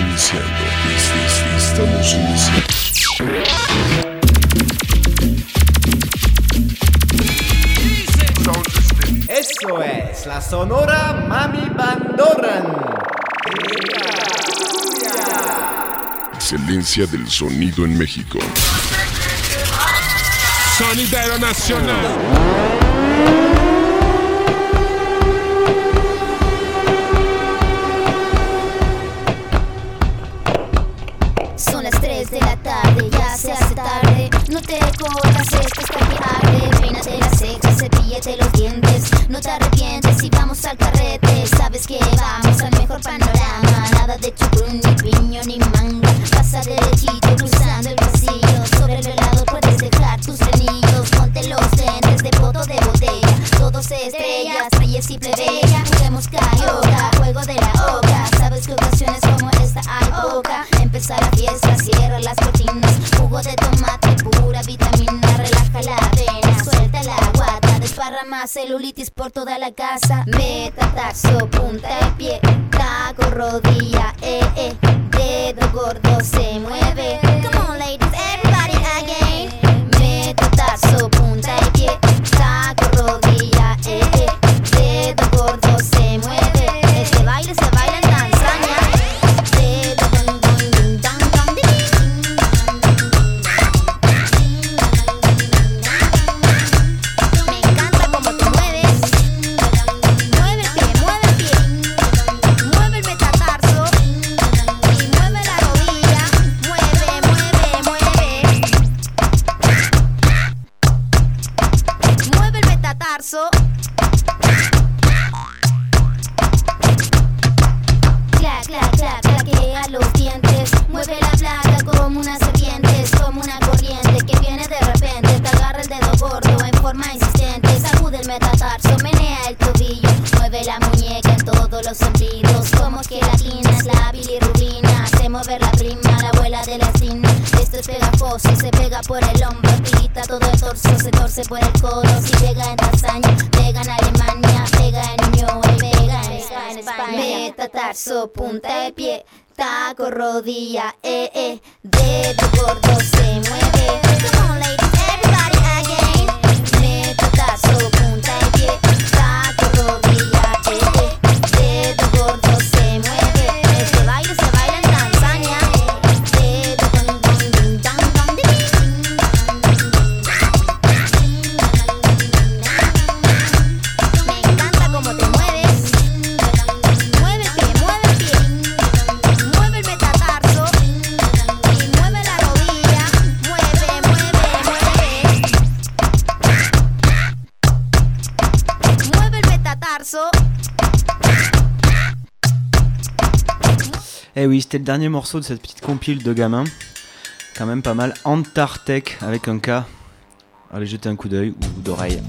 iniciando. Estamos iniciando. Eso es la sonora Mami Bandoran. Excelencia del sonido en México. Sonidero Nacional. te la seca, cepillate los dientes. No te arrepientes si vamos al carrete. Sabes que vamos al mejor panorama. Nada de chucrún, ni piño, ni manga. Pasa de toda la casa. Meta, taxo, C'était le dernier morceau de cette petite compile de gamins. Quand même pas mal. Antartec avec un K. Allez jeter un coup d'œil ou d'oreille.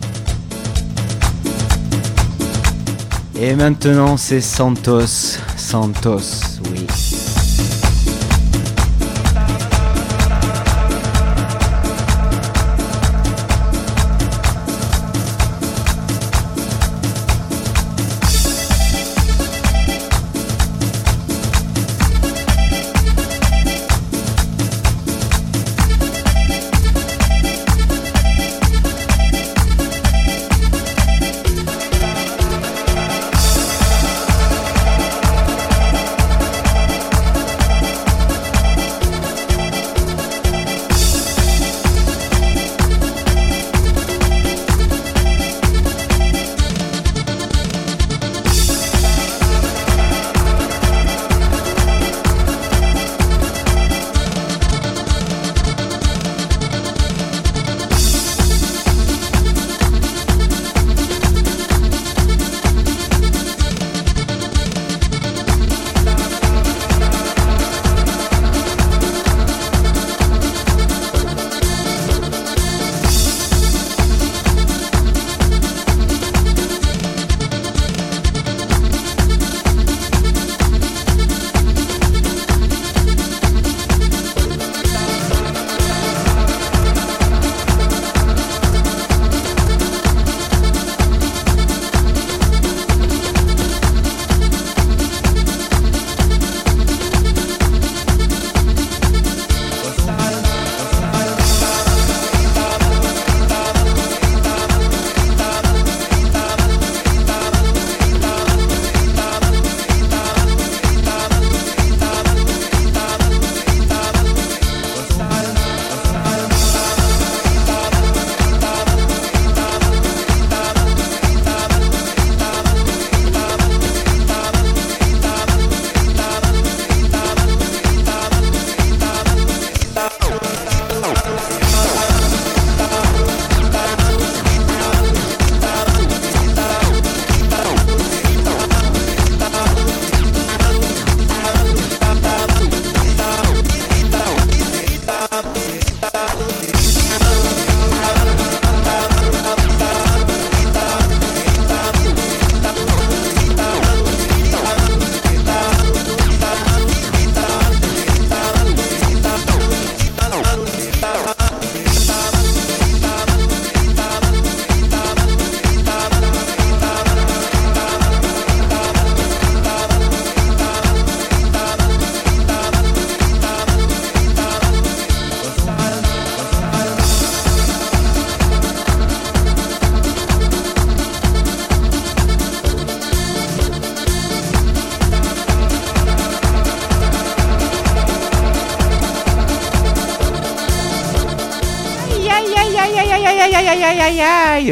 Et maintenant c'est Santos. Santos, oui.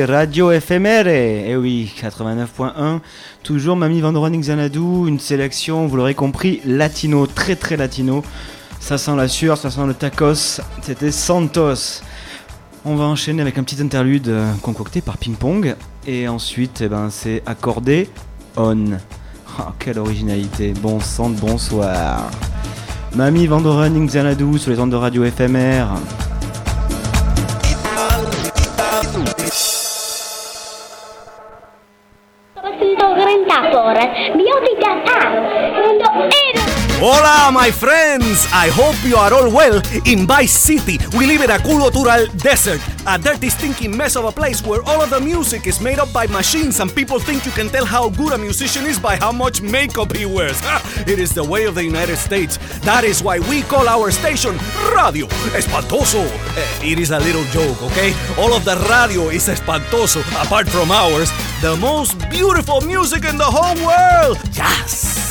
Radio éphémère Eh oui, 89.1 Toujours Mamie Vandoran Xanadu Une sélection, vous l'aurez compris, latino, très très latino Ça sent la sueur, ça sent le tacos C'était Santos on va enchaîner avec un petit interlude euh, concocté par Ping Pong. Et ensuite, eh ben, c'est accordé on. Oh, quelle originalité. Bon sang, bonsoir. Mamie Vandoren Xanadu sur les ondes de radio éphémère. My friends! I hope you are all well. In Vice City, we live in a cultural desert, a dirty, stinking mess of a place where all of the music is made up by machines, and people think you can tell how good a musician is by how much makeup he wears. it is the way of the United States. That is why we call our station Radio Espantoso. Eh, it is a little joke, okay? All of the radio is espantoso, apart from ours. The most beautiful music in the whole world. Jazz.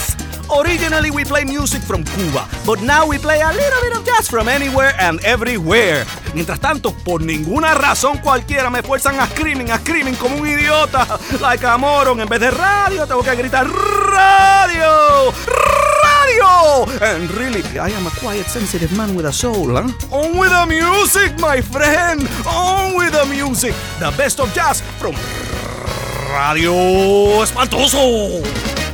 Originally, we play music from Cuba, but now we play a little bit of jazz from anywhere and everywhere. Mientras tanto, por ninguna razón cualquiera me fuerzan a screaming, a screaming como un idiota, like a moron. En vez de radio, tengo que gritar radio, radio. And really, I am a quiet, sensitive man with a soul, huh? On with the music, my friend. On with the music. The best of jazz from Radio Espantoso.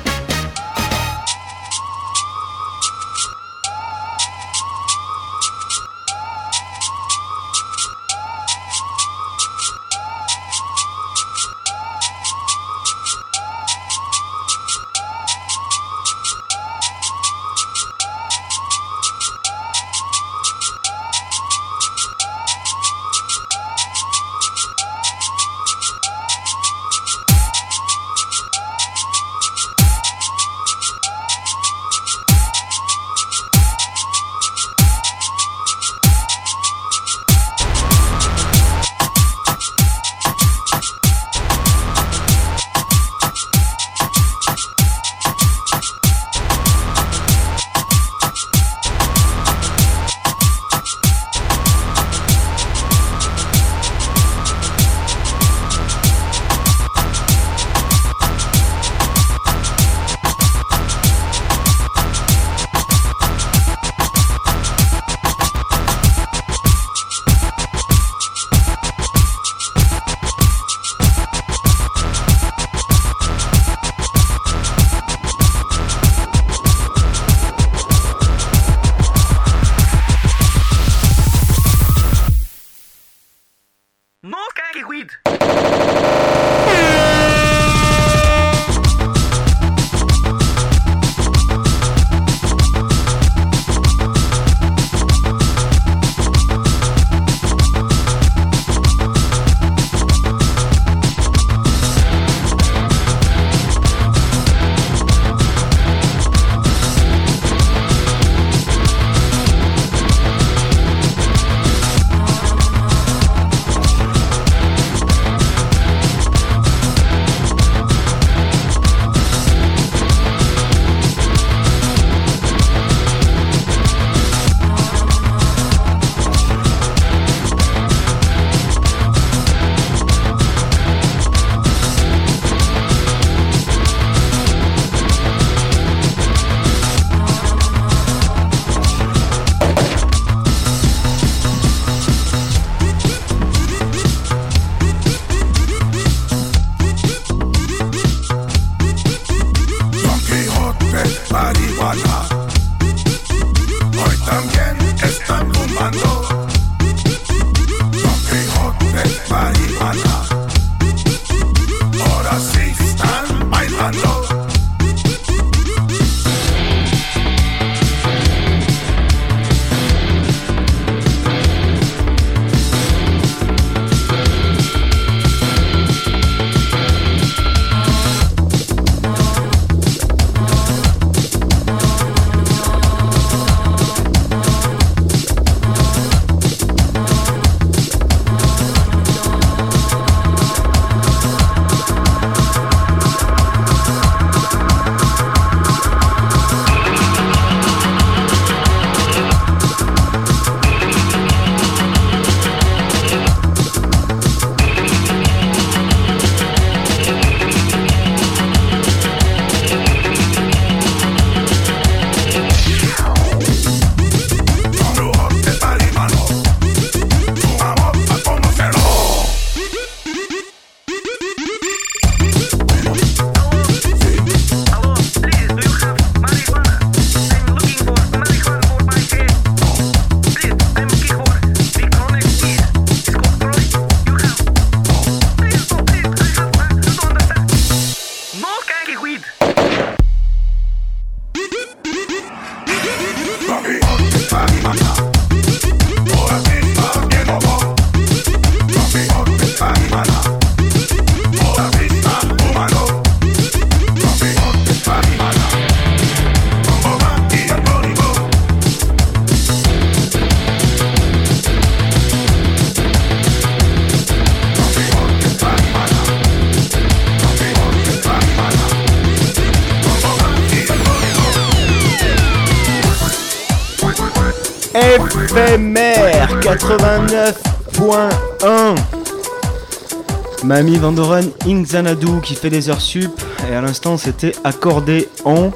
Mamie Vandoren Inzanadu qui fait des heures sup et à l'instant c'était accordé en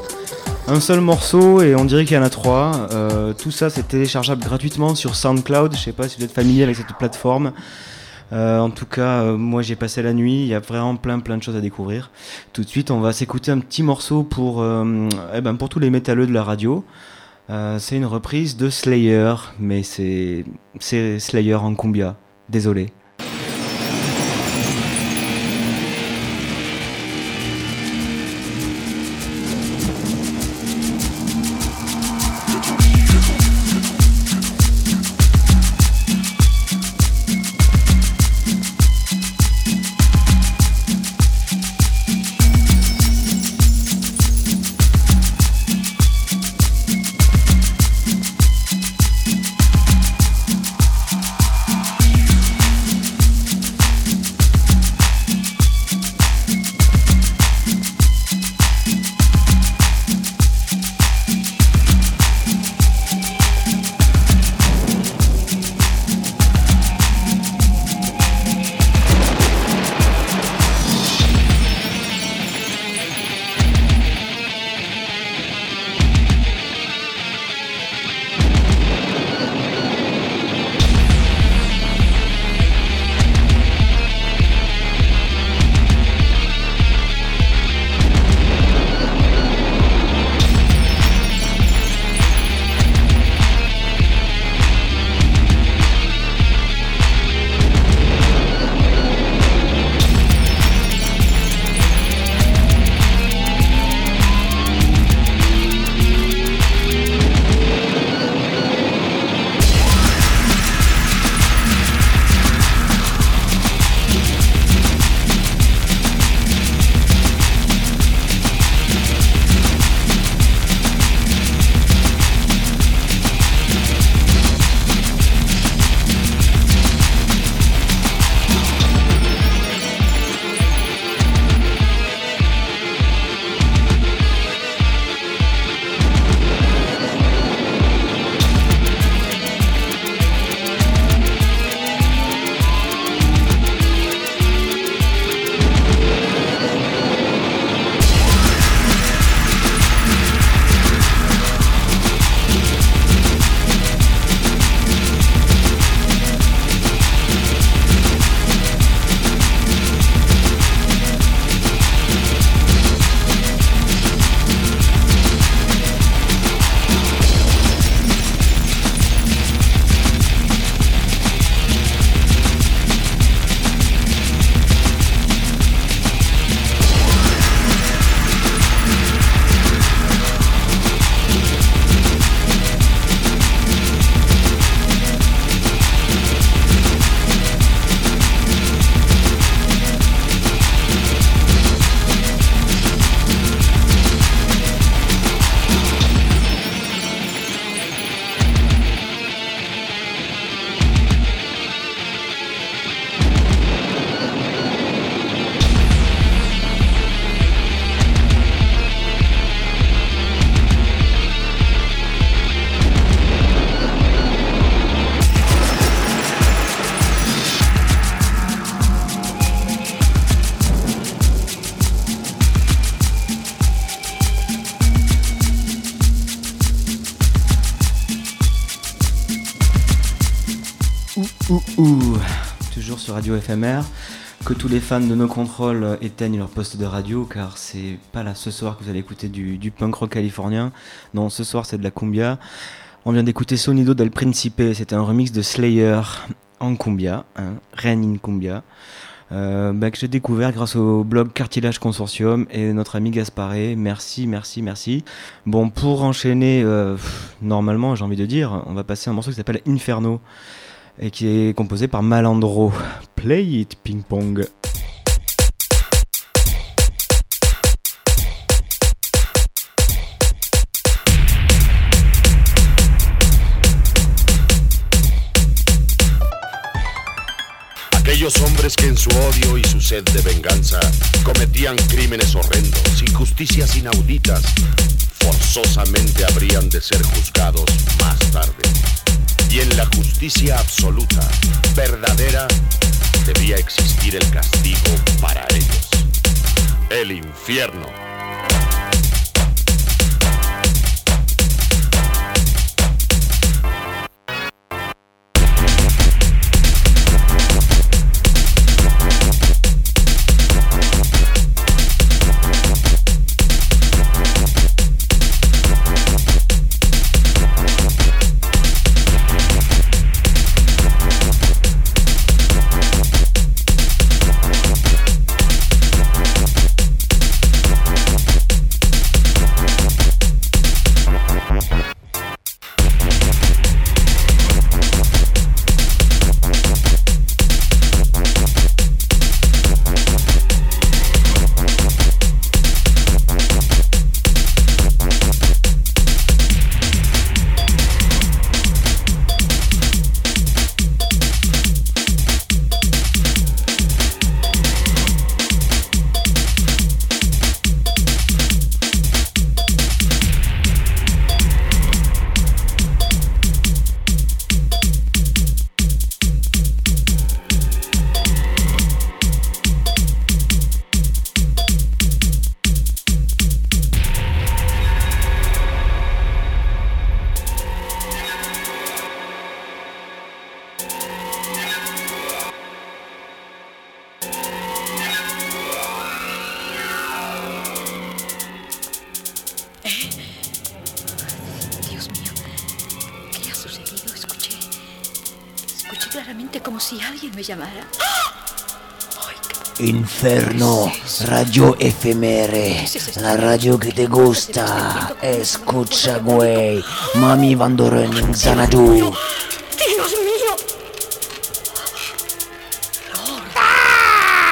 un seul morceau et on dirait qu'il y en a trois. Euh, tout ça c'est téléchargeable gratuitement sur SoundCloud. Je sais pas si vous êtes familier avec cette plateforme. Euh, en tout cas, euh, moi j'ai passé la nuit, il y a vraiment plein plein de choses à découvrir. Tout de suite, on va s'écouter un petit morceau pour, eh ben, pour tous les métalleux de la radio. c'est une reprise de Slayer, mais c'est Slayer en cumbia. Désolé. Que tous les fans de nos contrôles éteignent leur poste de radio, car c'est pas là ce soir que vous allez écouter du, punk rock californien. Non, ce soir c'est de la cumbia. On vient d'écouter Sonido del Principe, c'était un remix de Slayer en cumbia, hein, Rien in cumbia. Euh, bah, que j'ai découvert grâce au blog Cartilage Consortium et notre ami Gasparé. Merci, merci, merci. Bon, pour enchaîner, euh, normalement, j'ai envie de dire, on va passer un morceau qui s'appelle Inferno et qui est composé par Malandro. Play it ping pong. Su odio y su sed de venganza cometían crímenes horrendos, injusticias inauditas, forzosamente habrían de ser juzgados más tarde. Y en la justicia absoluta, verdadera, debía existir el castigo para ellos. El infierno. Inferno, radio efemere, la radio que te gusta. Escucha, güey. Mami Van Doren en Xanadu. ¡Dios mío!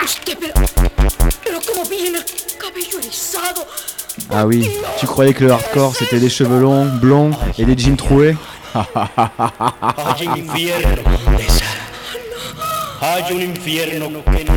Usted, pero. Pero cómo viene el cabello erizado. Ah oui, tu croyais que le hardcore c'était des cheveux longs, blonds et des jeans troués? Hay un infierno. Hay un infierno que no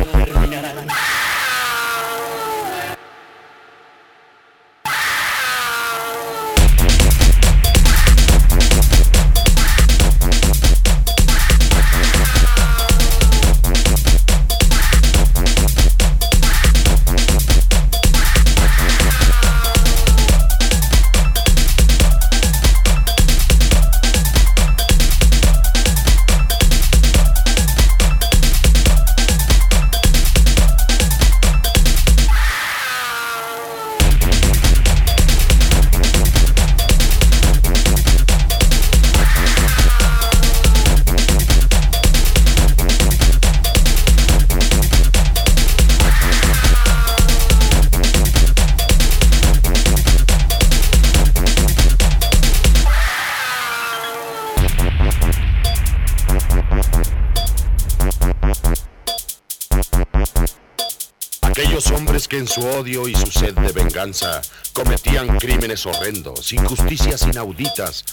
su odio y su sed de venganza cometían crímenes horrendos, injusticias inauditas,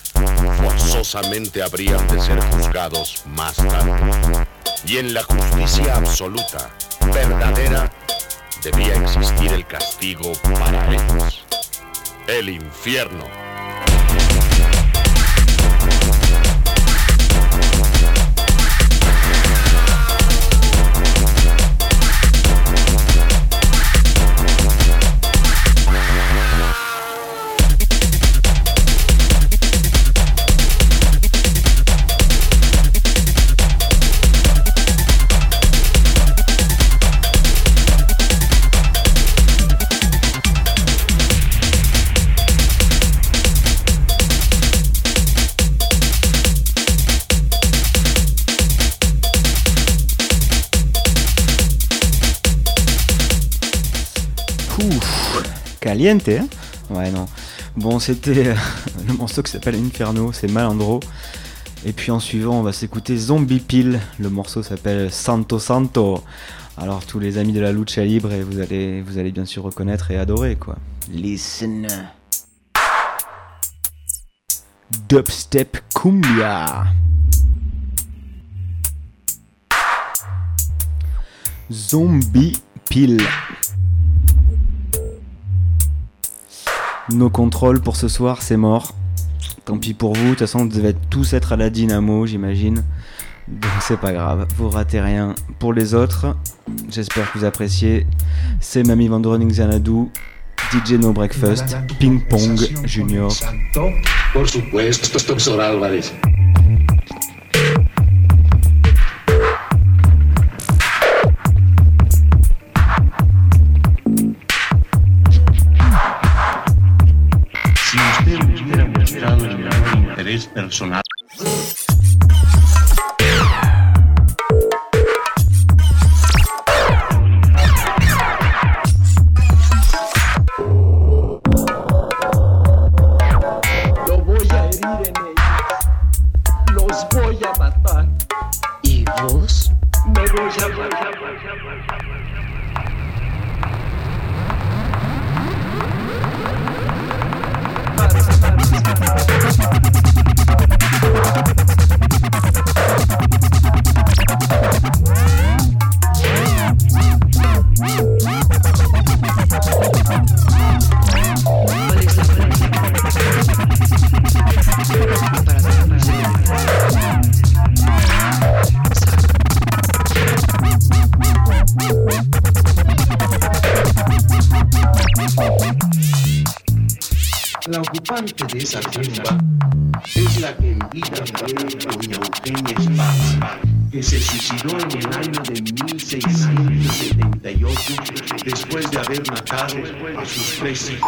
forzosamente habrían de ser juzgados más tarde. Y en la justicia absoluta, verdadera, debía existir el castigo para ellos. El infierno. Caliente, hein Ouais, non. Bon, c'était euh, le morceau qui s'appelle Inferno, c'est Malandro. Et puis en suivant, on va s'écouter Zombie Pill. Le morceau s'appelle Santo Santo. Alors tous les amis de la lucha libre, vous allez, vous allez bien sûr reconnaître et adorer quoi. Listen. Dubstep Cumbia. Zombie Pill. Nos contrôles pour ce soir, c'est mort. Tant pis pour vous, de toute façon vous devez tous être à la dynamo, j'imagine. Donc c'est pas grave, vous ratez rien. Pour les autres, j'espère que vous appréciez. C'est Mamie Van Xanadu, DJ No Breakfast, Ping Pong Junior. Por supuesto, personal. Patrick, Patrick, Patrick,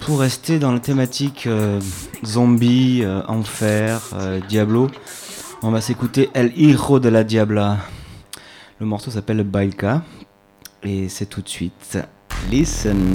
Pour rester dans la thématique euh, zombie, euh, enfer, euh, Diablo, on va s'écouter El Hijo de la Diabla. Le morceau s'appelle Bailka et c'est tout de suite. Listen.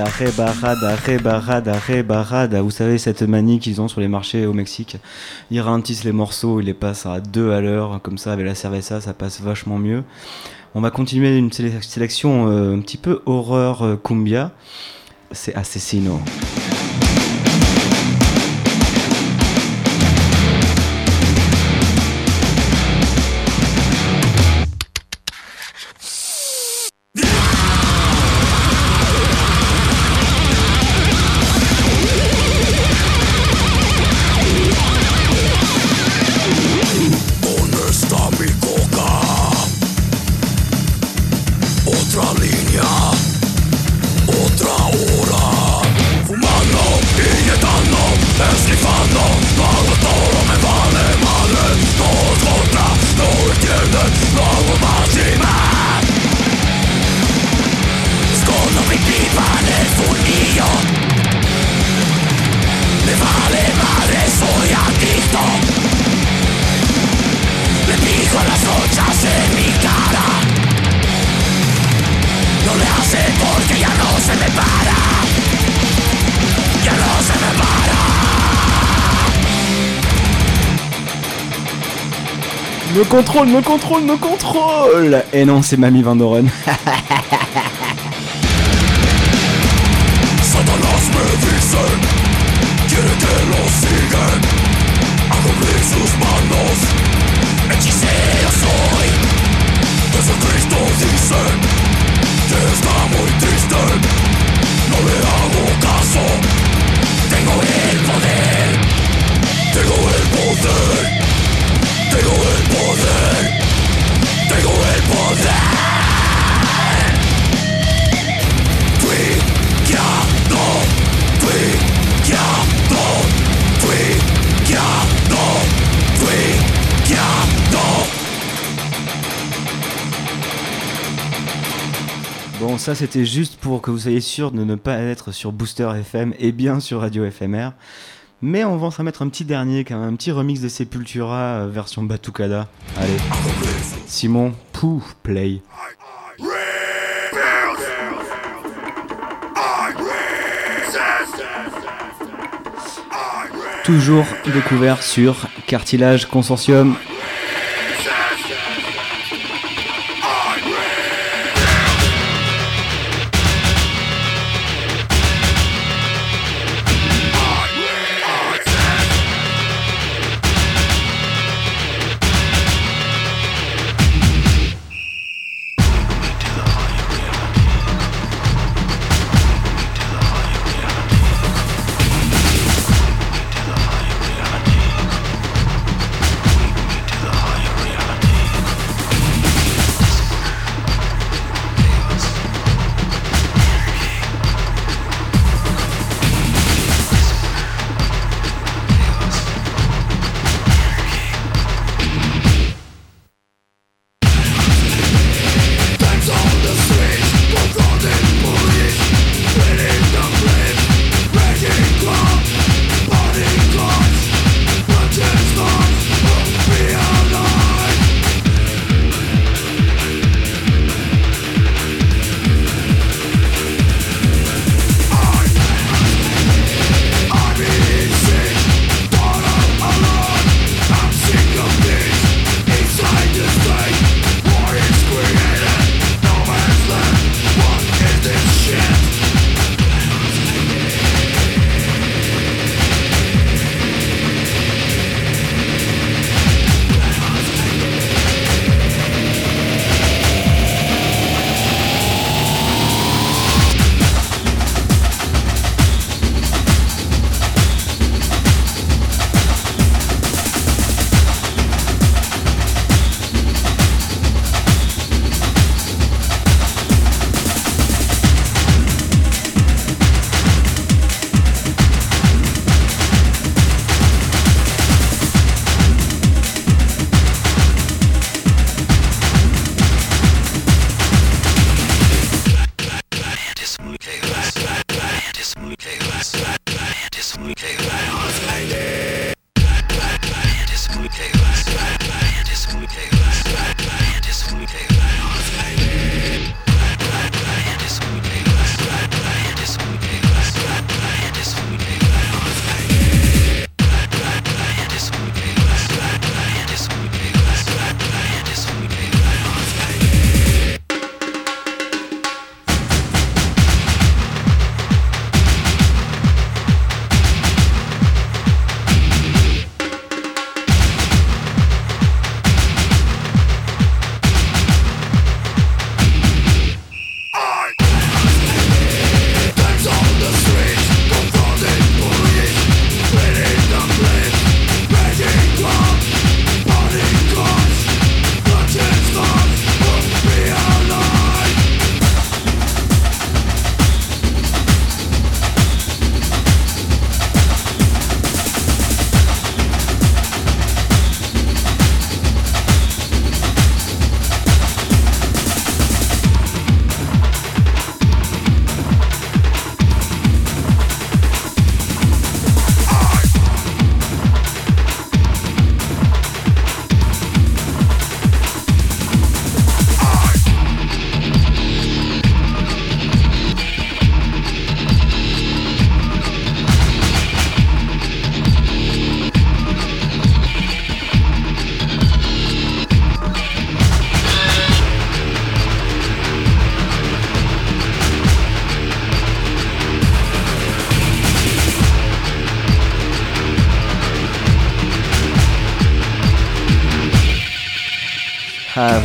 Rebarrada, rebarrada, rebarrada, rebarrada. Vous savez, cette manie qu'ils ont sur les marchés au Mexique. Ils ralentissent les morceaux, ils les passent à deux à l'heure, comme ça, avec la cerveza, ça passe vachement mieux. On va continuer une sélec- sélection euh, un petit peu horreur euh, cumbia. C'est Asesino. Contrôle, me contrôle, me contrôle Et non, c'est Mamie Van Doren. c'était juste pour que vous soyez sûr de ne pas être sur Booster FM et bien sur Radio FMR. Mais on va s'en mettre un petit dernier, quand même, un petit remix de Sepultura euh, version Batucada. Allez, Simon, pouf, play. Toujours découvert sur Cartilage Consortium.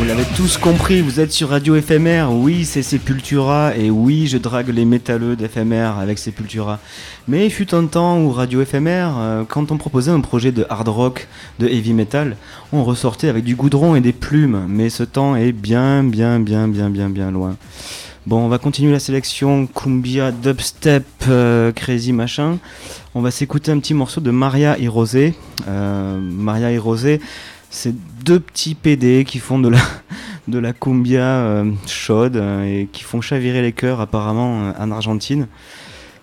L'avez tous compris, vous êtes sur Radio FMR, oui c'est Sepultura, et oui je drague les métalleux d'FMR avec Sepultura. Mais il fut un temps où Radio FMR, euh, quand on proposait un projet de hard rock, de heavy metal, on ressortait avec du goudron et des plumes, mais ce temps est bien bien bien bien bien bien loin. Bon, on va continuer la sélection cumbia, dubstep, euh, crazy machin. On va s'écouter un petit morceau de Maria et Rosé. Euh, Maria et Rosé, c'est deux petits PD qui font de la, de la cumbia euh, chaude euh, et qui font chavirer les cœurs apparemment euh, en Argentine.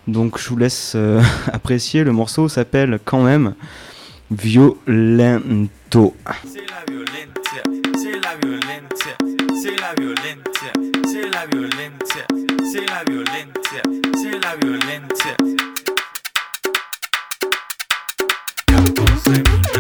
Donc je vous laisse apprécier. Le morceau s'appelle quand même Violento. C'est la c'est la.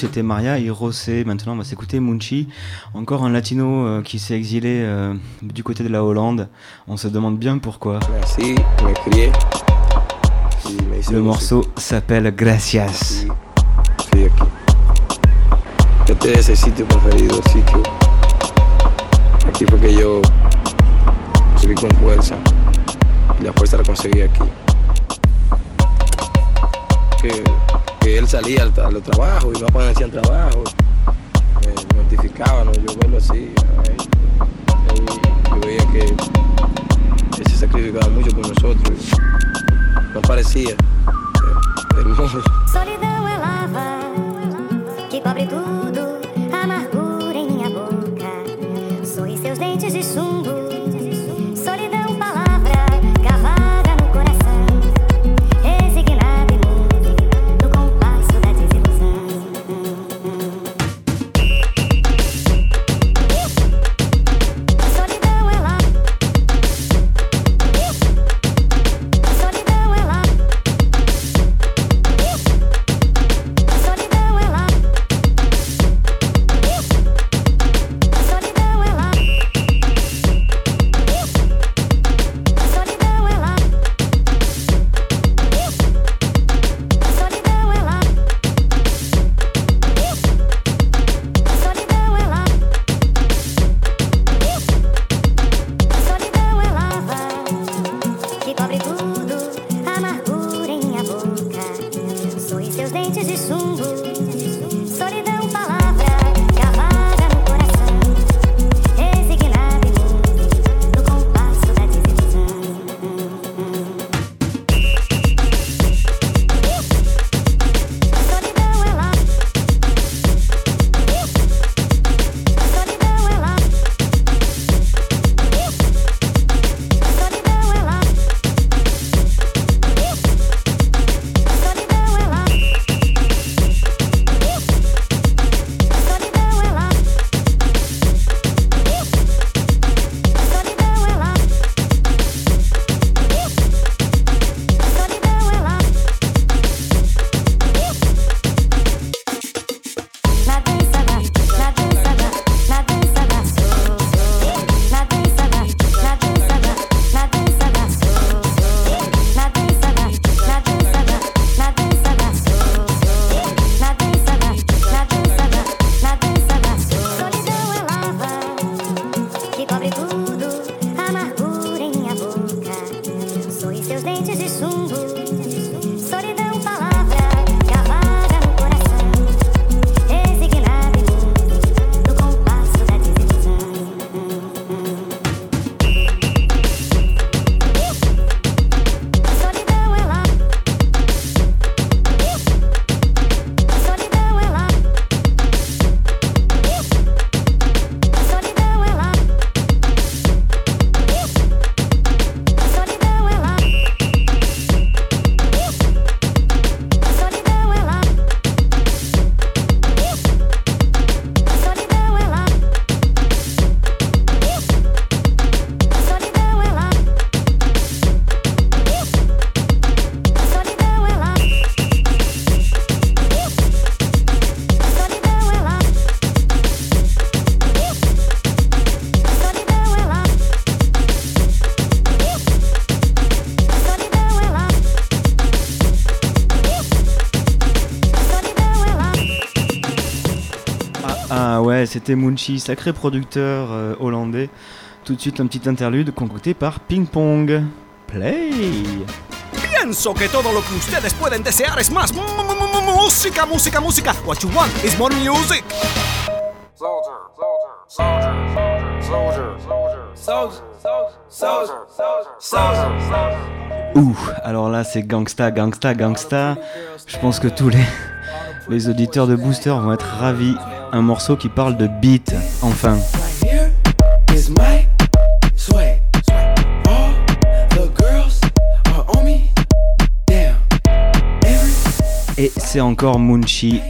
C'était Maria et Rosé. Maintenant, on va s'écouter Munchi, encore un latino euh, qui s'est exilé euh, du côté de la Hollande. On se demande bien pourquoi. Le morceau s'appelle Gracias. Estoy aquí. Este es el sitio preferido, el sitio. Aquí fue que yo subí con fuerza. Y la fuerza la conseguí aquí. Que, que él salía al, al trabajo y no aparecía al trabajo. Me ¿no? yo verlo así. a yo veía que él se sacrificaba mucho por nosotros. y No parecía. eh, hermoso. Tudo, c'était Munchi, sacré producteur euh, hollandais. Tout de suite un petit interlude concocté par Ping Pong. Play Pienso que todo lo que ustedes pueden desear es más mu- mu- mu- mu- música, música, música. What you want is more music. Ouh, alors là c'est gangsta, gangsta, gangsta. Je pense que tous les, les auditeurs de Booster vont être ravis. Un morceau qui parle de beat, enfin. Et c'est encore Munchi.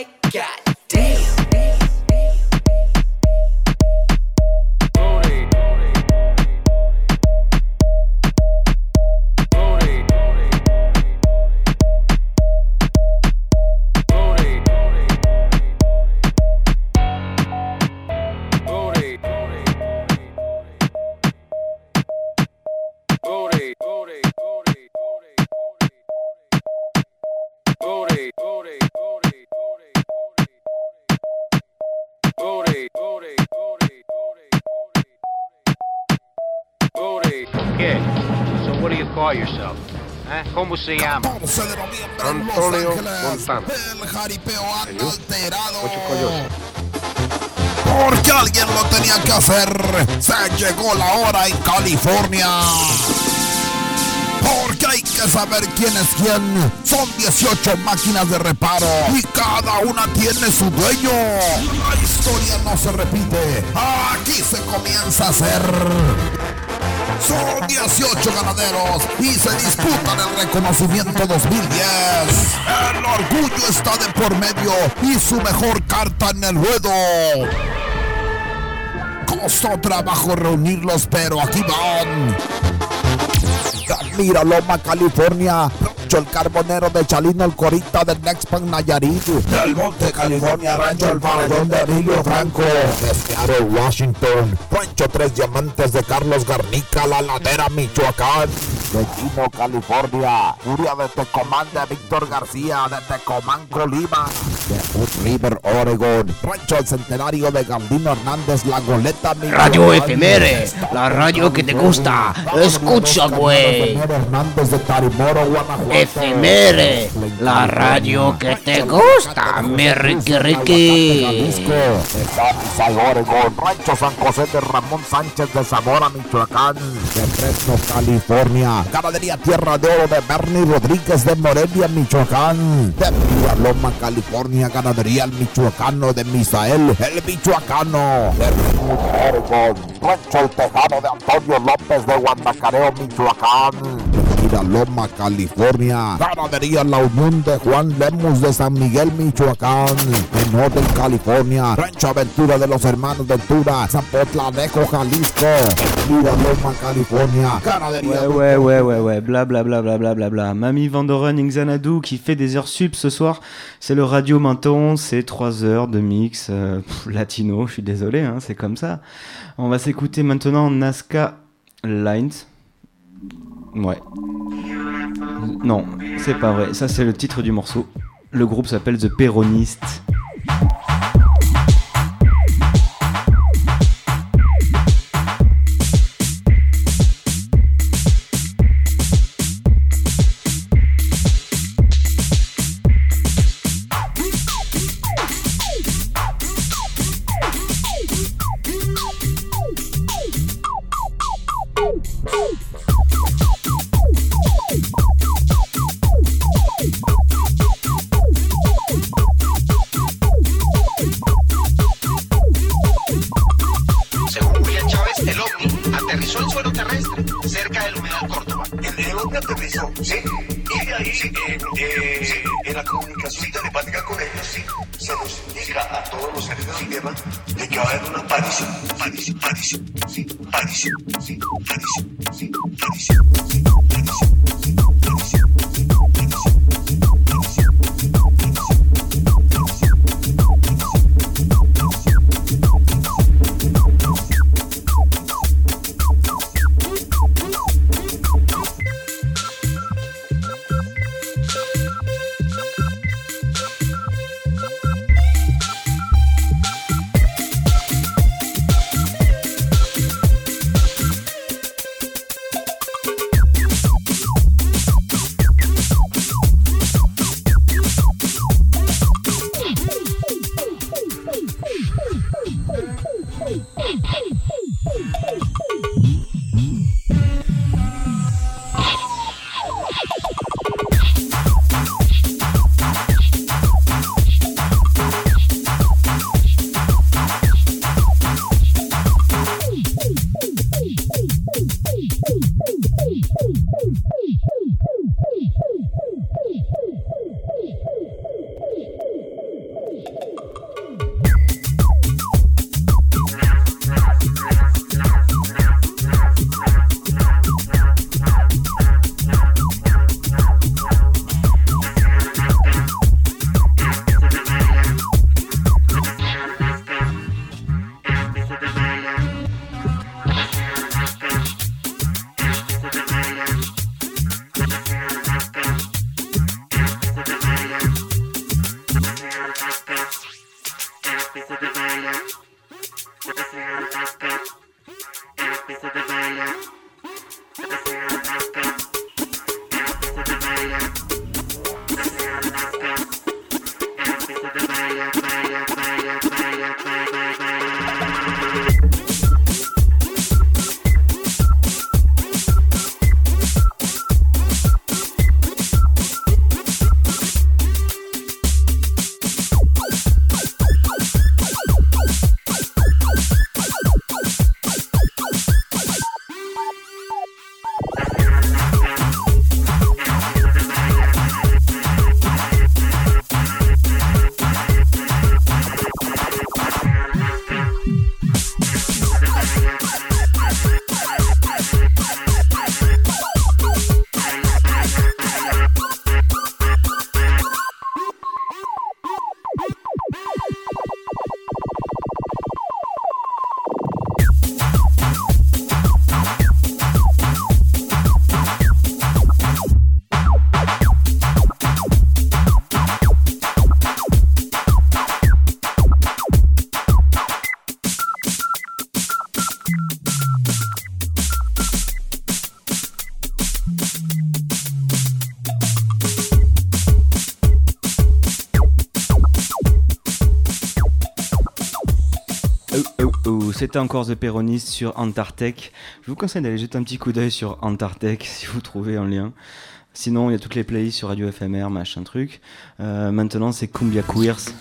Swag. God damn. Se llama? Antonio Montana. Porque alguien lo tenía que hacer. Se llegó la hora en California. Porque hay que saber quién es quién. Son 18 máquinas de reparo y cada una tiene su dueño. La historia no se repite. Aquí se comienza a hacer. Son 18 ganaderos y se disputan el reconocimiento 2010. El orgullo está de por medio y su mejor carta en el ruedo. Costó trabajo reunirlos, pero aquí van. Mira Loma, California, Rancho El Carbonero de Chalino, el Corita del Nexpan Nayarit. Del Monte California, Rancho El Farallón de Emilio Franco. De Seattle, Washington. Rancho Tres Diamantes de Carlos Garnica, La Ladera, Michoacán. De Chino, California. Furia de Tecomán de Víctor García, de Tecomán, Colima. De Hood River, Oregon. Rancho El Centenario de Galdino Hernández, La Goleta, Michoacán. Radio Efemere, la radio que te gusta. Escucha, güey. Hernández de Tarimoro, Guanajuato. Efemere, la radio que te gusta. Mi Ricky Ricky. Oregon, Rancho San José de Ramón Sánchez de Zamora, Michoacán, de Fresno, California, Ganadería Tierra de Oro de Bernie Rodríguez de Morelia, Michoacán, de Loma, California, Ganadería El Michoacano de Misael, el Michoacano, de Oregon, Rancho El Tejano de Antonio López de Guanacareo, Michoacán, de Loma, California, Ganadería La Unión de Juan Lemus de San Miguel, Michoacán, de Northern California, Rancho Aventura de los Hermanos Ventura, Zapotlanejo, Jalisco, Pura Loma, California, Ganadería Ouais, ouais, ouais, ouais, ouais, bla bla bla bla bla bla bla. Mamie Vandoren Xanadu qui fait des heures sup ce soir. C'est le Radio Menton, c'est 3 heures de mix euh, pff, latino, je suis désolé, hein, c'est comme ça. On va s'écouter maintenant Nazca Lines. Ouais. Non, c'est pas vrai, ça c'est le titre du morceau. Le groupe s'appelle The Péroniste. c'était encore The Péroniste sur Antartec. Je vous conseille d'aller jeter un petit coup d'œil sur Antartec si vous trouvez un lien. Sinon, il y a toutes les playlists sur Radio FMR, machin truc. Euh, maintenant, c'est Cumbia Queers.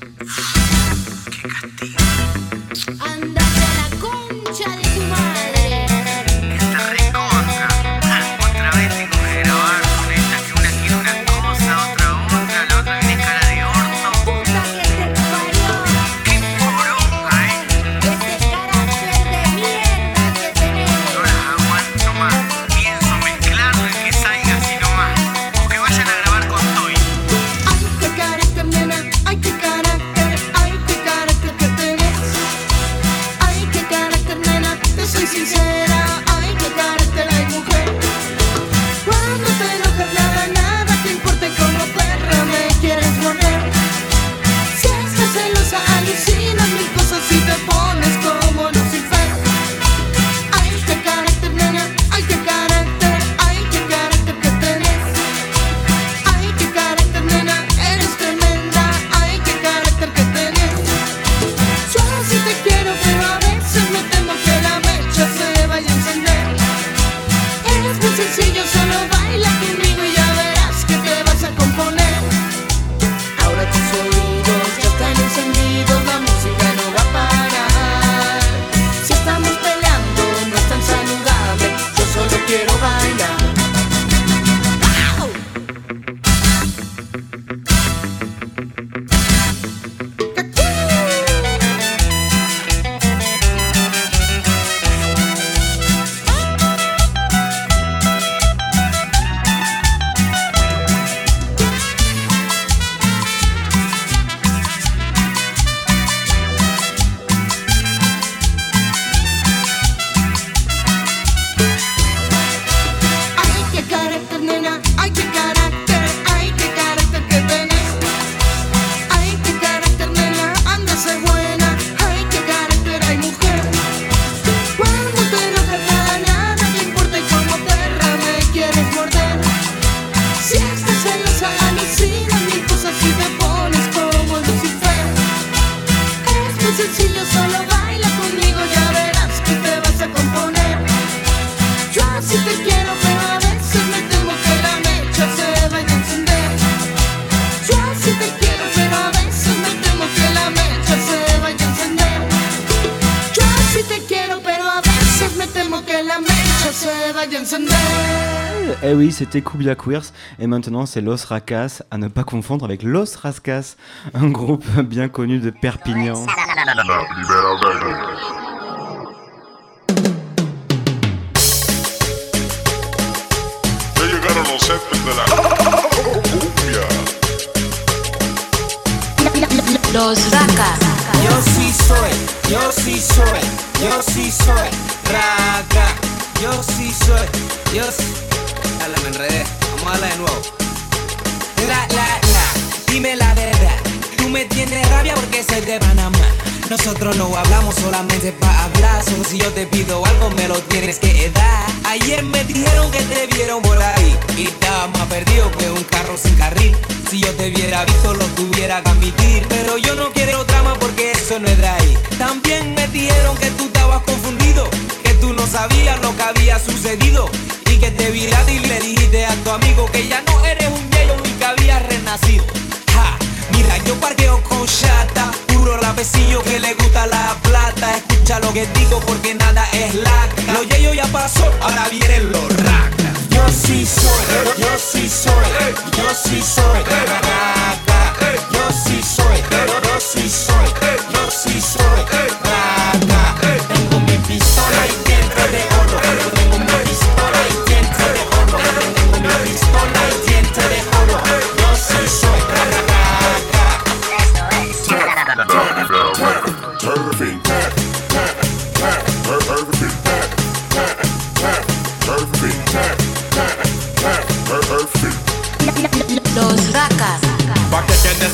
c'était Coubiaqueers et maintenant c'est Los Racas, à ne pas confondre avec Los Rascas, un groupe bien connu de Perpignan.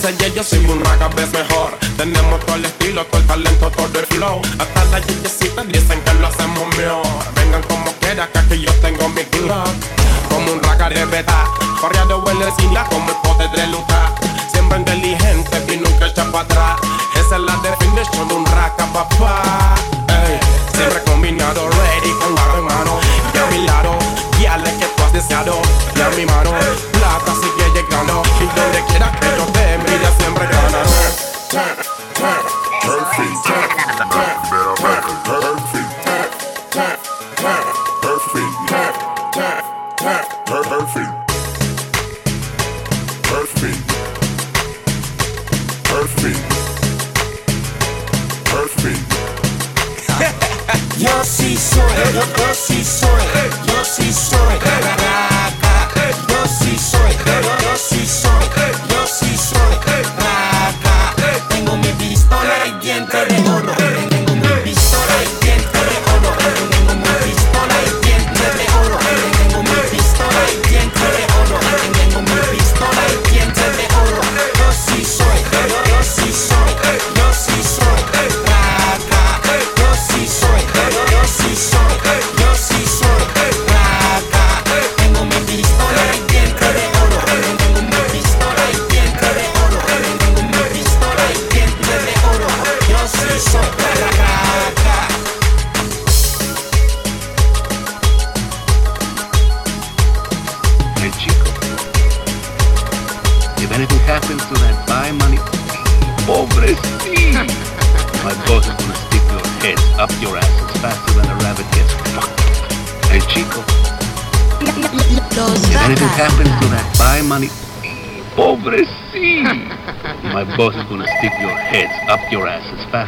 de Yeye sin burraca ves mejor. Tenemos todo el estilo, todo el talento, todo el flow. Hasta la Yeyecita dicen que lo hacemos mejor. Vengan como quieran que aquí yo tengo mi club. Como un raga de verdad Corriendo huele sin como el poder de lutar Siempre inteligente y nunca echa para atrás. Esa es la definición de un raca papá.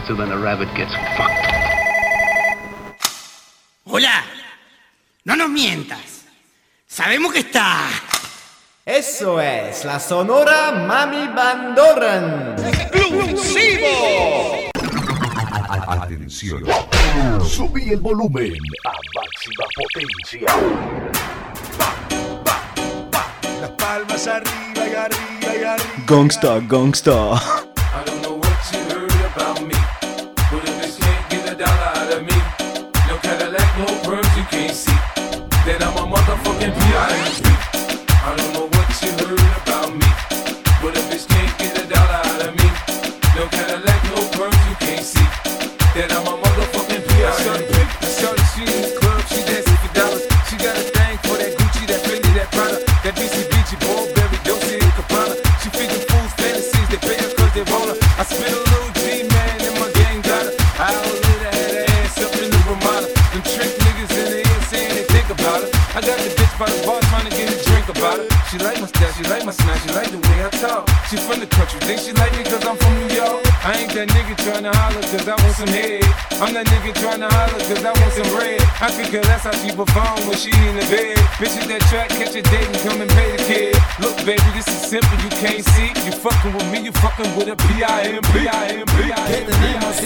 faster than a rabbit gets fucked. Hola, no nos mientas. Sabemos que está. Eso es la sonora Mami Bandoran. ¡Exclusivo! Atención. Subí el volumen a máxima potencia. Las palmas arriba y arriba y. Gongsta, gongsta. I'm that nigga tryna holler cause I want some bread. I think her, that's how she perform when she in the bed. Bitches that track, catch a date and come and pay the kid. Look, baby, this is simple, you can't see. You fucking with me, you fucking with a Que tenemos.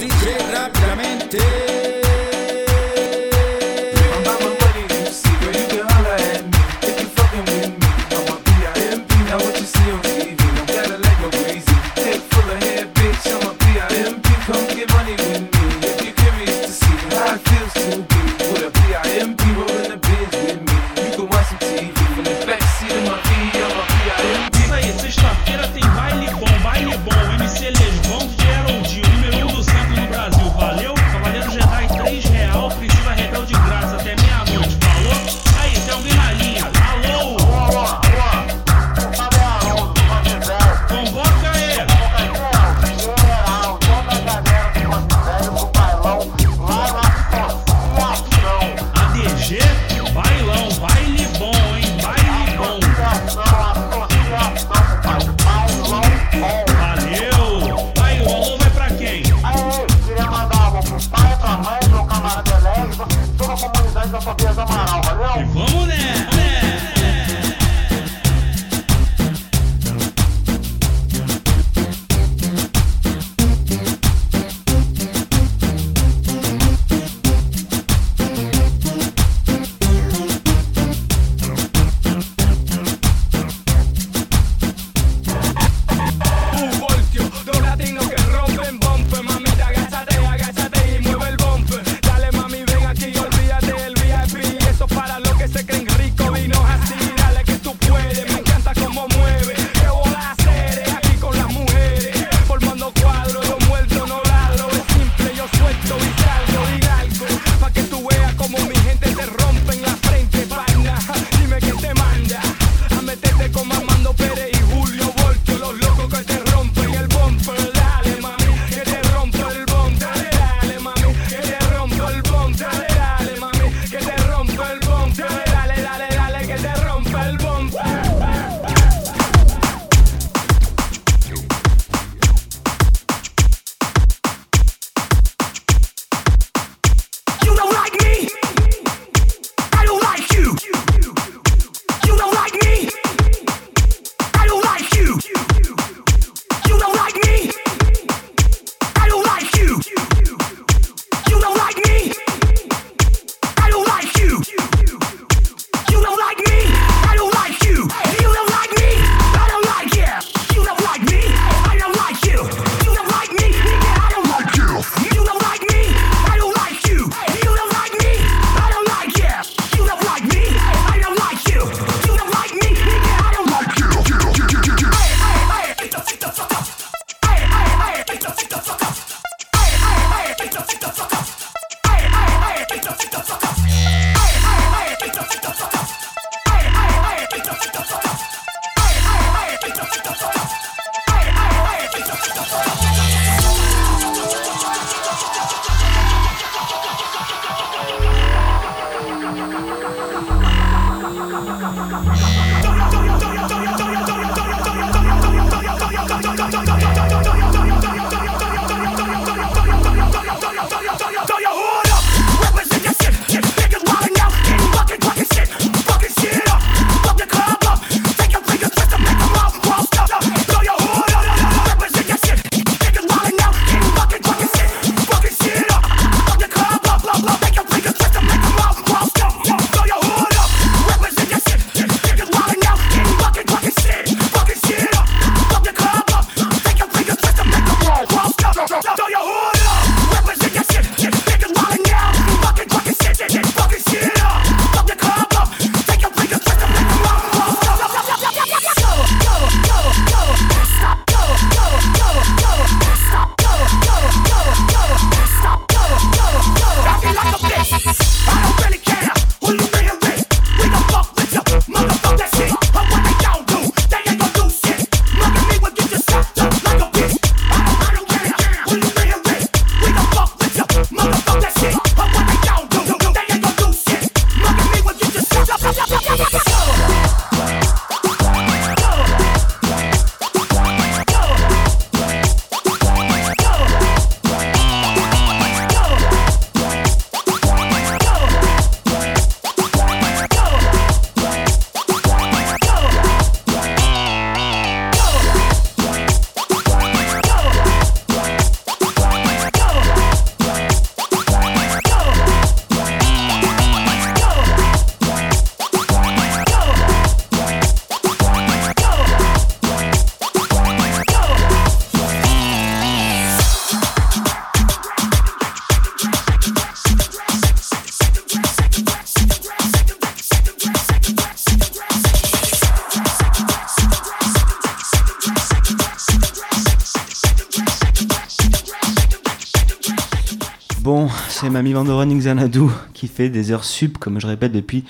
C'est Mamie Vandoren Xanadu qui fait des heures sup, comme je répète depuis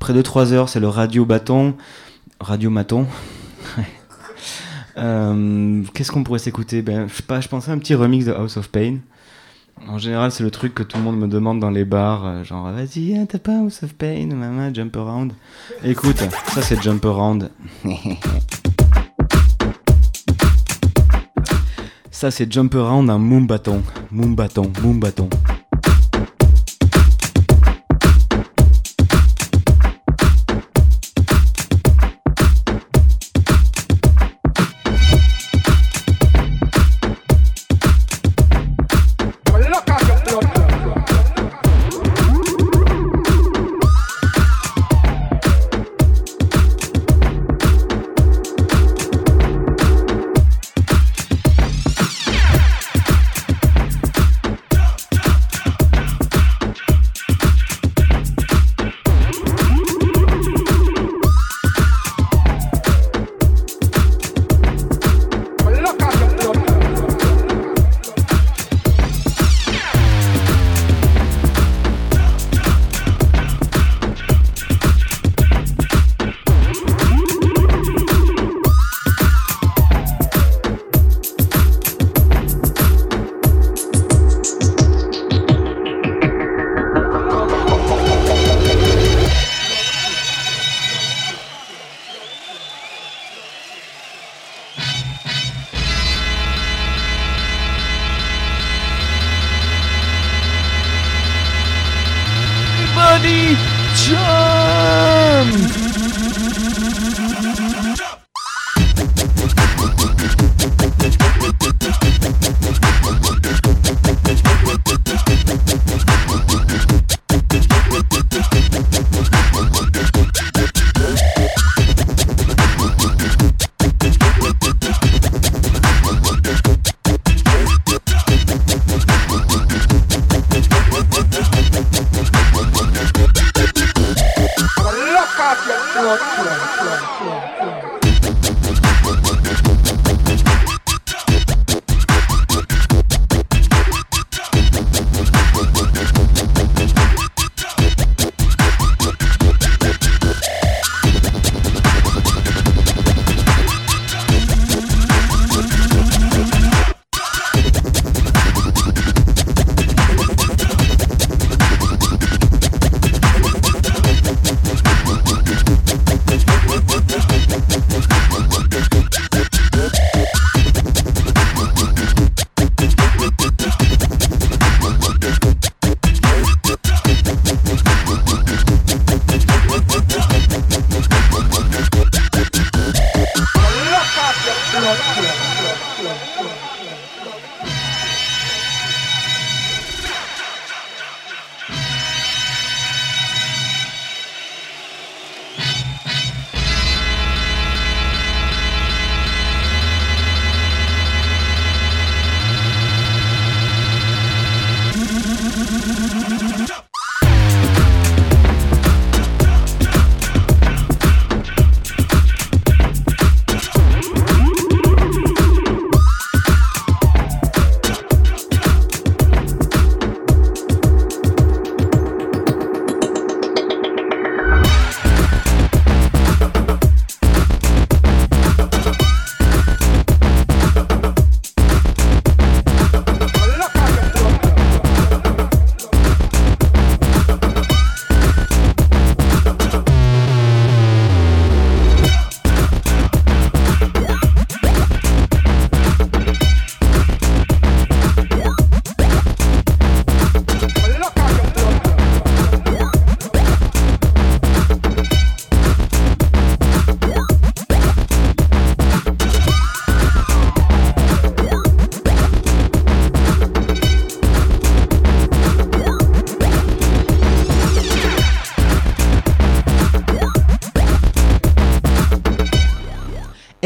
près de 3 heures. C'est le Radio Bâton. Radio Maton. Euh, Qu'est-ce qu'on pourrait s'écouter? Ben, Je pas, je pensais à un petit remix de House of Pain. En général, c'est le truc que tout le monde me demande dans les bars, euh, genre vas-y, hein, t'as pas House of Pain, maman, jump around. Écoute, ça c'est jump around. ça c'est jump around en moombaton, moombaton, moombaton. Everybody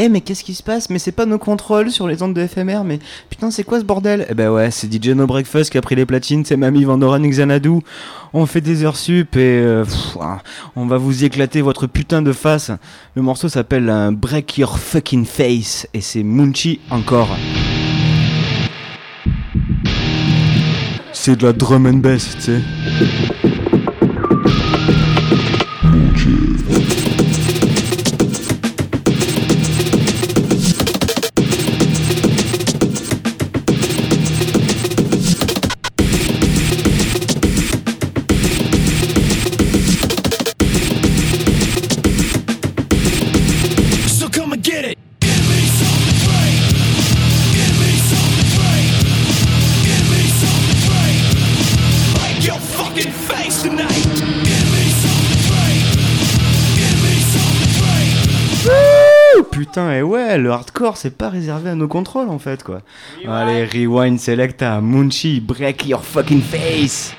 Eh mais qu'est-ce qui se passe? Mais c'est pas nos contrôles sur les ondes de FMR, mais putain c'est quoi ce bordel? Eh ben ouais, c'est DJ No Breakfast qui a pris les platines, c'est Mamie Vandoran Xanadu. On fait des heures sup et euh, pff, ah, on va vous éclater votre putain de face. Le morceau s'appelle euh, Break Your Fucking Face et c'est Munchi encore. C'est de la drum and bass, tu sais. Ouais, le hardcore c'est pas réservé à nos contrôles en fait quoi. Allez, rewind, select à Munchi, break your fucking face.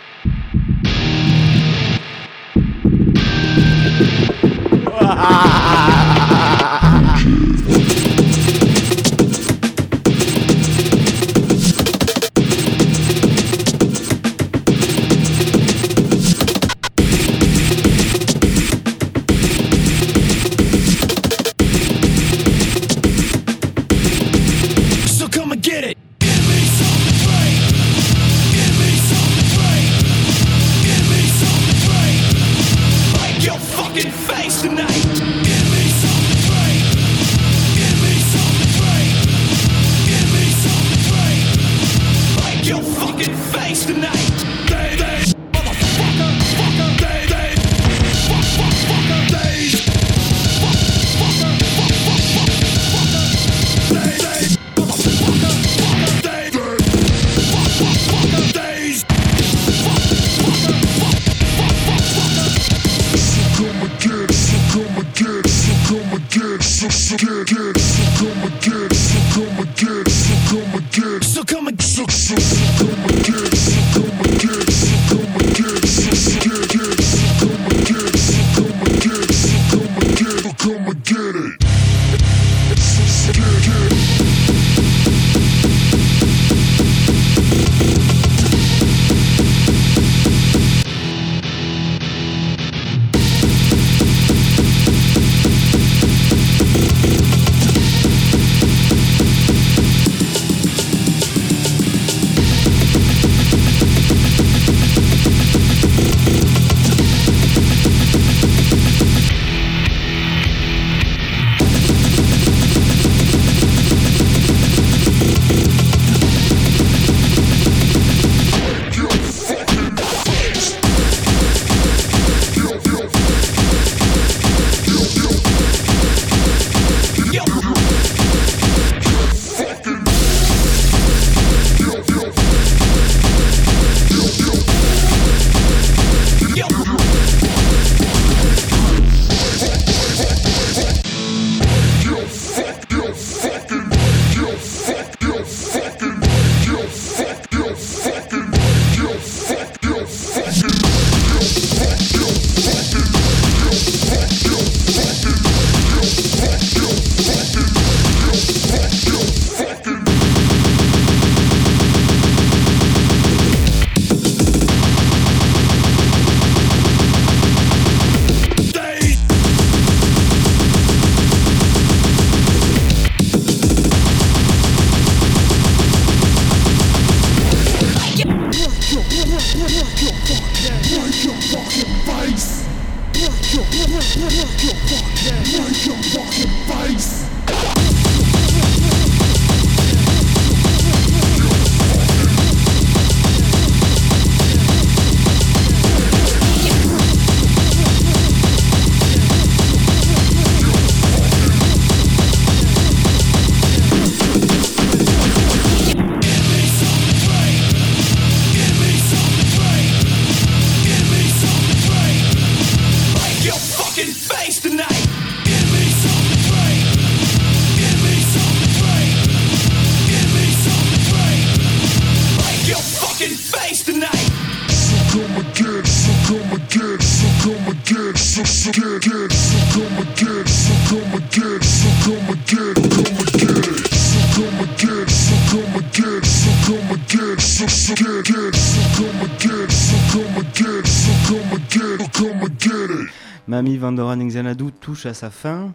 Andoran Xanadu touche à sa fin.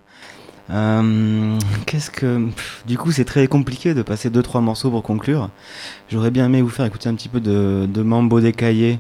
Qu'est-ce que. Du coup, c'est très compliqué de passer 2-3 morceaux pour conclure. J'aurais bien aimé vous faire écouter un petit peu de, de Mambo décaillé.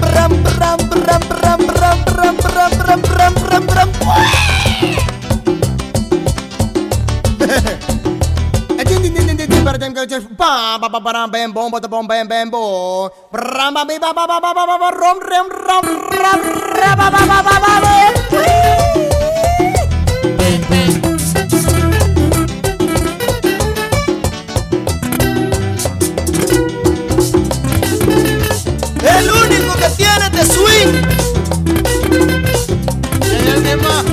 Ram swing. Yeah, yeah, é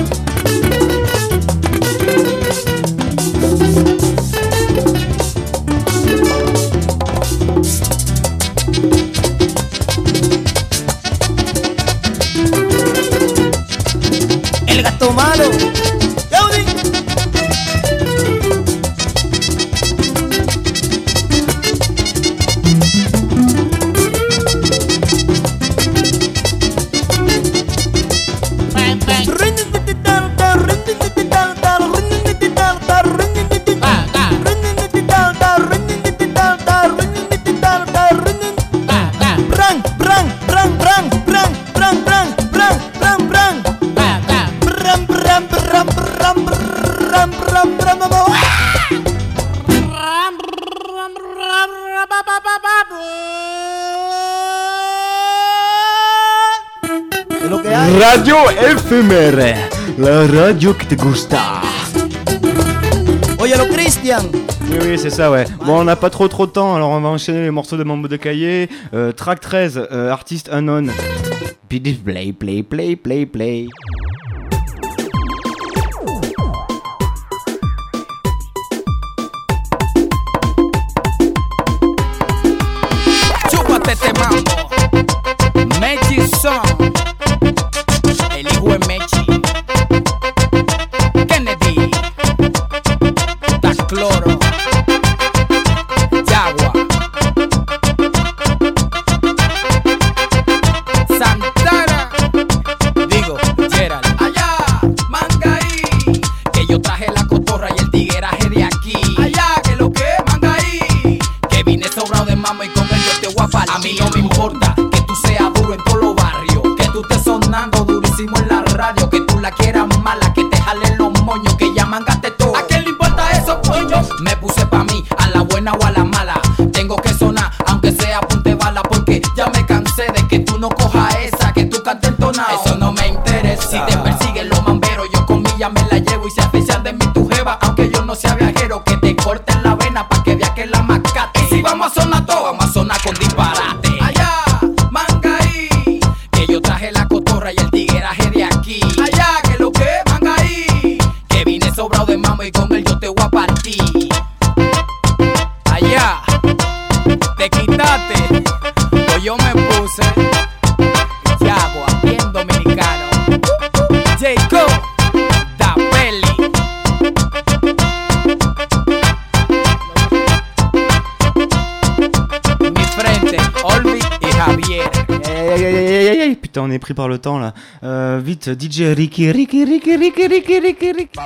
La radio qui te gusta. Oye, lo Christian! Oui, oui, c'est ça, ouais. Bon, on n'a pas trop trop de temps, alors on va enchaîner les morceaux de Mambo de Cahier. Euh, track 13, euh, artiste unknown. Puis play, play, play, play, play. Aïe, putain, on est pris par le temps là. Euh, vite, DJ Ricky, Ricky, Ricky, Ricky, Ricky, Ricky, Ricky.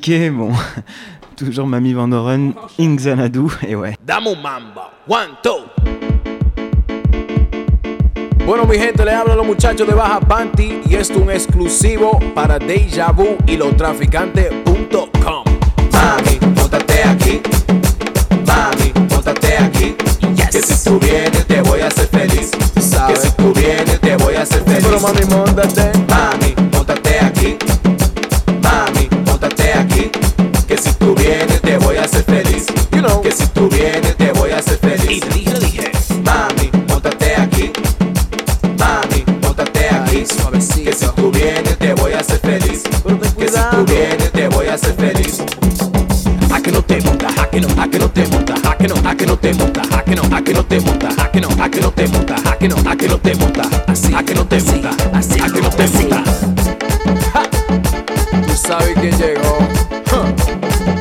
Biquets Bon, toujours Mamie Van Doren, Xanadu, et ouais. Dame un mambo. One, two. Bueno, mi gente, les hablo a los muchachos de Baja Panty y esto es un exclusivo para Deja Vu y los traficantes.com. Mami, montate aquí. Mami, montate aquí. Que si tú vienes te voy a hacer feliz. Que si tú vienes te voy a hacer feliz. Pero mami, montate. Voy a hacer feliz. Que si tú vienes te voy a hacer feliz. A que no te monta, a que no, a que no te monta, a que no, a que no te monta, a que no, a que no te monta, a que no, a que no te monta, a que no, a que no te monta, así, a que no te monta, así, a que no te monta. Tú sabes quién llegó.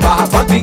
Baja pa' ti,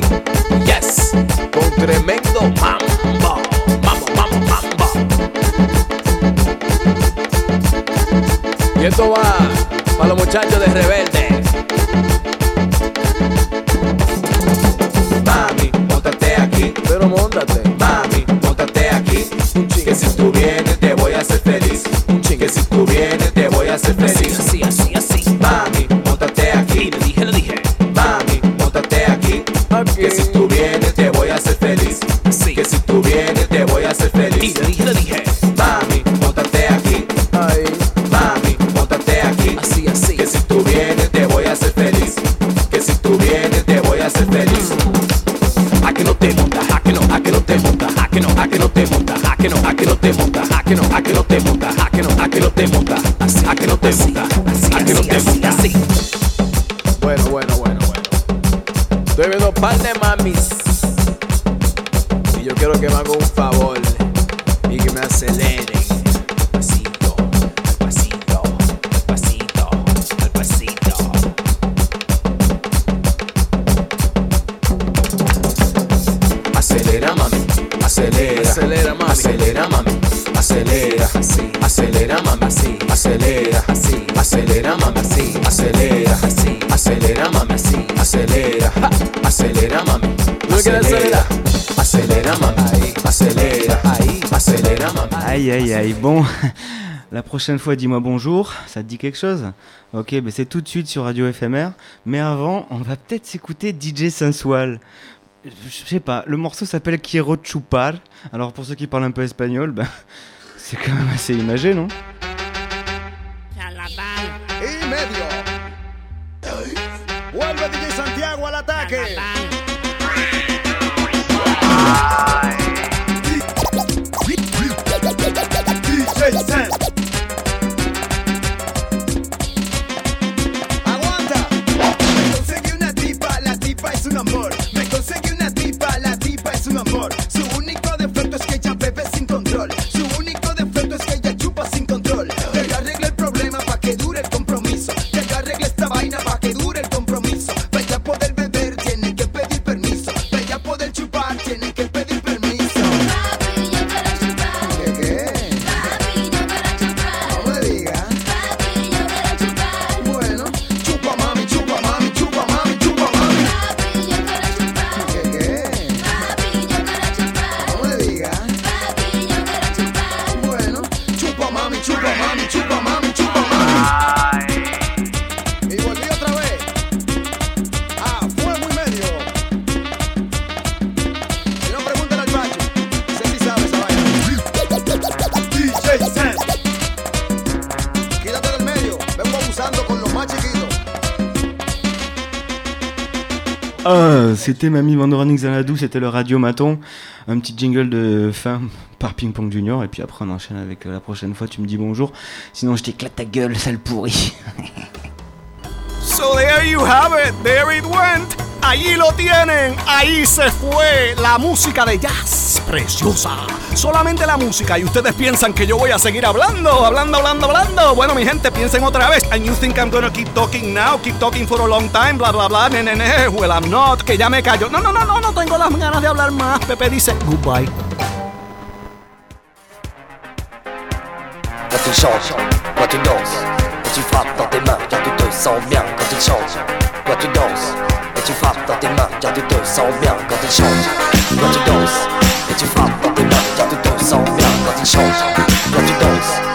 Aïe aïe aïe, bon, la prochaine fois dis-moi bonjour, ça te dit quelque chose? Ok, ben c'est tout de suite sur Radio FMR, mais avant, on va peut-être s'écouter DJ Sensual. Je sais pas, le morceau s'appelle Quiero Chupar, alors pour ceux qui parlent un peu espagnol, ben, c'est quand même assez imagé, non? C'était Mamie Vandoran Xanadu, c'était le Radio Maton. Un petit jingle de fin par Ping Pong Junior, et puis après on enchaîne avec euh, la prochaine fois, tu me dis bonjour. Sinon je t'éclate ta gueule, sale pourri. So there you have it, there it went. Allí lo tienen, ahí se fue la música de jazz, preciosa. Solamente la música y ustedes piensan que yo voy a seguir hablando, hablando, hablando, hablando. Bueno, mi gente, piensen otra vez. And you think I'm gonna keep talking now, keep talking for a long time, bla, bla, bla, ne, ne. Well, I'm not, que ya me callo. No, no, no, no, no tengo las ganas de hablar más. Pepe dice goodbye. Quand il chante, quand tu danses, quand tu frappes dans tes mains, tu te tu Har du fattat din makt? Ja, du dusar om Bianca din tjoj Roger Dose Har du fattat din makt? Ja, du dusar om Bianca din tjoj Roger Dose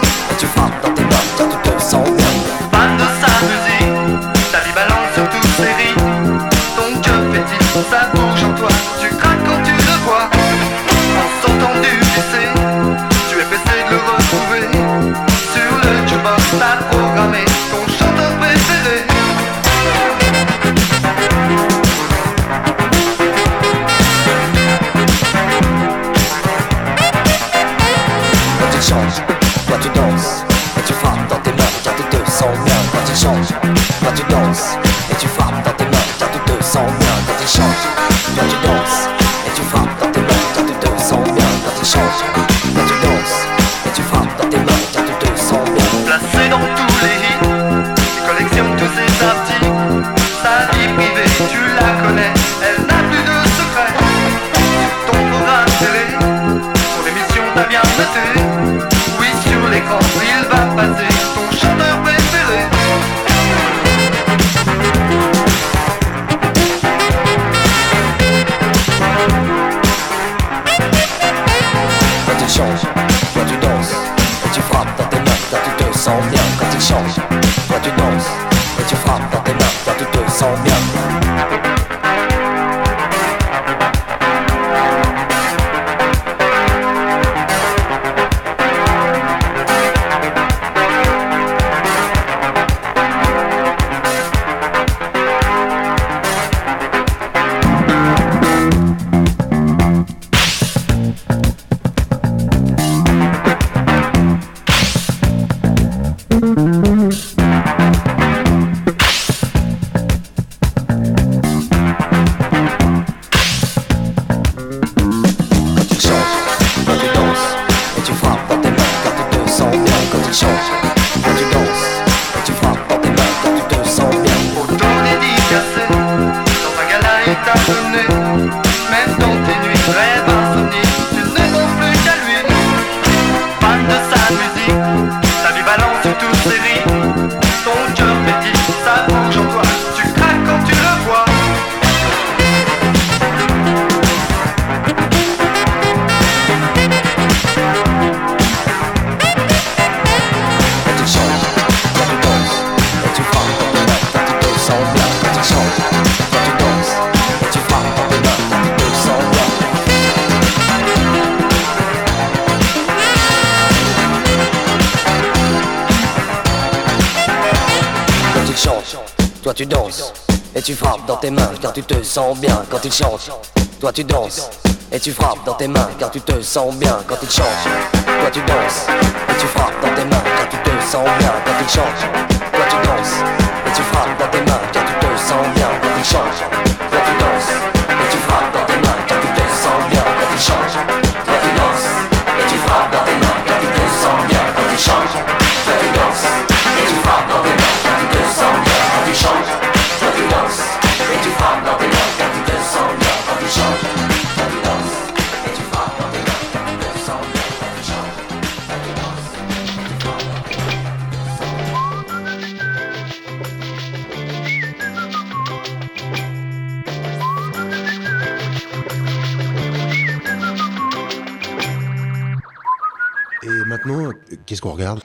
sens bien quand il chante. Toi tu danses et tu frappes dans tes mains car tu te sens bien quand il chante. Toi tu danses et tu frappes dans tes mains car tu te sens bien quand il chante. Toi tu danses et tu frappes dans tes mains car tu te sens bien quand il chante. Toi tu danses et tu frappes dans tes mains car tu te sens bien quand il chante. Et maintenant, euh, qu'est-ce qu'on regarde?